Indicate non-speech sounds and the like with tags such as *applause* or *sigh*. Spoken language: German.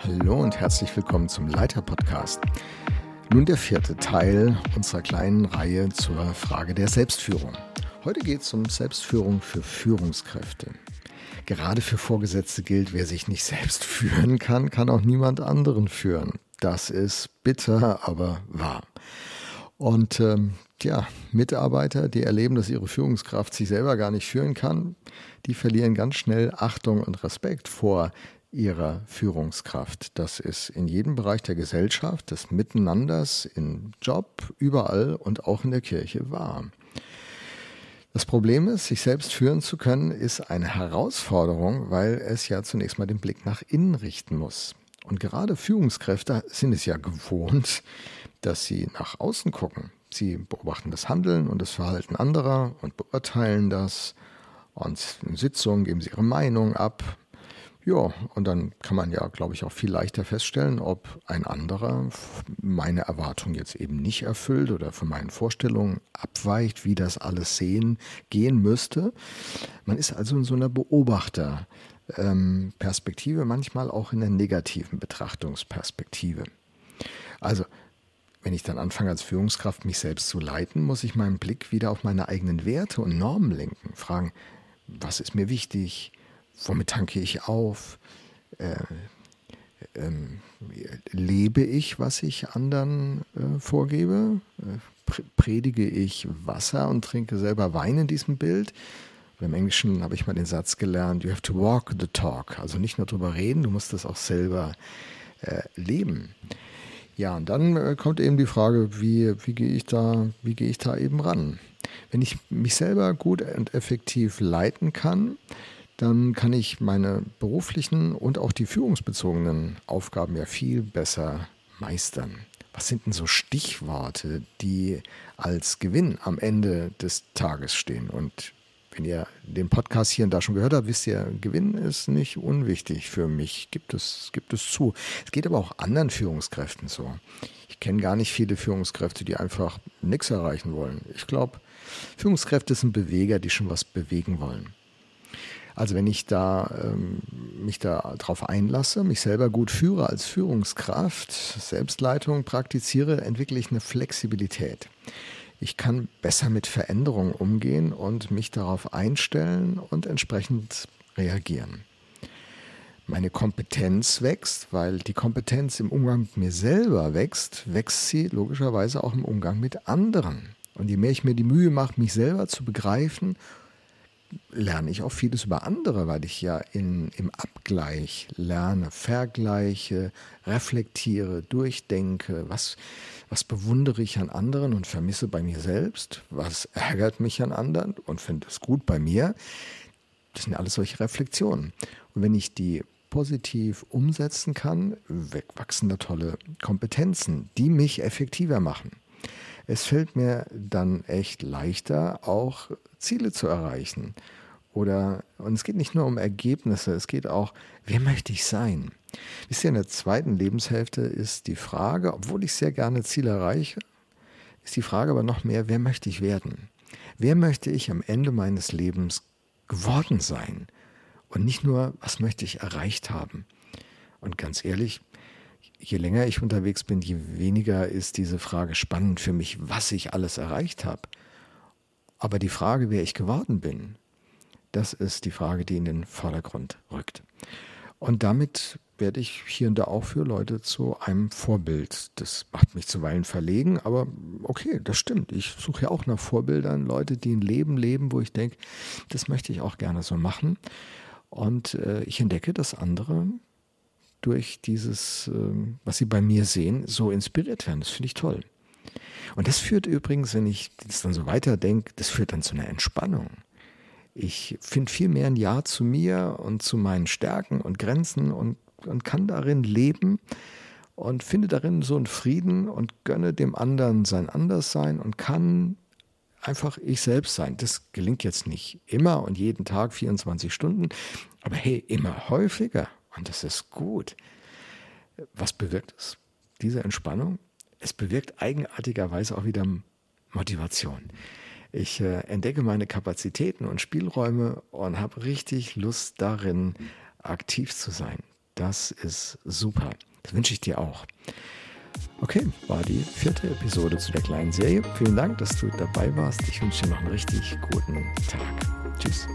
Hallo und herzlich willkommen zum Leiter-Podcast. Nun der vierte Teil unserer kleinen Reihe zur Frage der Selbstführung. Heute geht es um Selbstführung für Führungskräfte. Gerade für Vorgesetzte gilt, wer sich nicht selbst *laughs* führen kann, kann auch niemand anderen führen. Das ist bitter, aber wahr. Und ähm, ja, Mitarbeiter, die erleben, dass ihre Führungskraft sich selber gar nicht führen kann, die verlieren ganz schnell Achtung und Respekt vor ihrer Führungskraft. Das ist in jedem Bereich der Gesellschaft, des Miteinanders, im Job, überall und auch in der Kirche wahr. Das Problem ist, sich selbst führen zu können, ist eine Herausforderung, weil es ja zunächst mal den Blick nach innen richten muss. Und gerade Führungskräfte sind es ja gewohnt, dass sie nach außen gucken. Sie beobachten das Handeln und das Verhalten anderer und beurteilen das. Und in Sitzungen geben sie ihre Meinung ab, ja, und dann kann man ja, glaube ich, auch viel leichter feststellen, ob ein anderer meine Erwartungen jetzt eben nicht erfüllt oder von meinen Vorstellungen abweicht, wie das alles sehen, gehen müsste. Man ist also in so einer Beobachterperspektive, manchmal auch in der negativen Betrachtungsperspektive. Also, wenn ich dann anfange als Führungskraft mich selbst zu leiten, muss ich meinen Blick wieder auf meine eigenen Werte und Normen lenken. Fragen, was ist mir wichtig? Womit tanke ich auf? Äh, ähm, lebe ich, was ich anderen äh, vorgebe? Äh, predige ich Wasser und trinke selber Wein in diesem Bild? Im Englischen habe ich mal den Satz gelernt, you have to walk the talk. Also nicht nur drüber reden, du musst das auch selber äh, leben. Ja, und dann äh, kommt eben die Frage, wie, wie gehe ich da, wie gehe ich da eben ran? Wenn ich mich selber gut und effektiv leiten kann, dann kann ich meine beruflichen und auch die führungsbezogenen Aufgaben ja viel besser meistern. Was sind denn so Stichworte, die als Gewinn am Ende des Tages stehen? Und wenn ihr den Podcast hier und da schon gehört habt, wisst ihr, Gewinn ist nicht unwichtig für mich. Gibt es, gibt es zu. Es geht aber auch anderen Führungskräften so. Ich kenne gar nicht viele Führungskräfte, die einfach nichts erreichen wollen. Ich glaube, Führungskräfte sind Beweger, die schon was bewegen wollen. Also wenn ich da ähm, mich da drauf einlasse, mich selber gut führe als Führungskraft, Selbstleitung praktiziere, entwickle ich eine Flexibilität. Ich kann besser mit Veränderungen umgehen und mich darauf einstellen und entsprechend reagieren. Meine Kompetenz wächst, weil die Kompetenz im Umgang mit mir selber wächst, wächst sie logischerweise auch im Umgang mit anderen. Und je mehr ich mir die Mühe mache, mich selber zu begreifen lerne ich auch vieles über andere, weil ich ja in, im Abgleich lerne, vergleiche, reflektiere, durchdenke, was, was bewundere ich an anderen und vermisse bei mir selbst, was ärgert mich an anderen und finde es gut bei mir. Das sind alles solche Reflexionen. Und wenn ich die positiv umsetzen kann, wachsen da tolle Kompetenzen, die mich effektiver machen. Es fällt mir dann echt leichter, auch Ziele zu erreichen. Oder, und es geht nicht nur um Ergebnisse, es geht auch, wer möchte ich sein? Wisst ihr, in der zweiten Lebenshälfte ist die Frage, obwohl ich sehr gerne Ziele erreiche, ist die Frage aber noch mehr, wer möchte ich werden? Wer möchte ich am Ende meines Lebens geworden sein? Und nicht nur, was möchte ich erreicht haben? Und ganz ehrlich, je länger ich unterwegs bin, je weniger ist diese Frage spannend für mich, was ich alles erreicht habe. Aber die Frage, wer ich geworden bin, das ist die Frage, die in den Vordergrund rückt. Und damit werde ich hier und da auch für Leute zu einem Vorbild. Das macht mich zuweilen verlegen, aber okay, das stimmt. Ich suche ja auch nach Vorbildern, Leute, die ein Leben leben, wo ich denke, das möchte ich auch gerne so machen. Und äh, ich entdecke, dass andere durch dieses, ähm, was sie bei mir sehen, so inspiriert werden. Das finde ich toll. Und das führt übrigens, wenn ich das dann so weiterdenke, das führt dann zu einer Entspannung. Ich finde viel mehr ein Ja zu mir und zu meinen Stärken und Grenzen und, und kann darin leben und finde darin so einen Frieden und gönne dem anderen sein Anderssein und kann einfach ich selbst sein. Das gelingt jetzt nicht immer und jeden Tag 24 Stunden, aber hey, immer häufiger. Und das ist gut. Was bewirkt es? Diese Entspannung? Es bewirkt eigenartigerweise auch wieder Motivation. Ich äh, entdecke meine Kapazitäten und Spielräume und habe richtig Lust darin, aktiv zu sein. Das ist super. Das wünsche ich dir auch. Okay, war die vierte Episode zu der kleinen Serie. Vielen Dank, dass du dabei warst. Ich wünsche dir noch einen richtig guten Tag. Tschüss.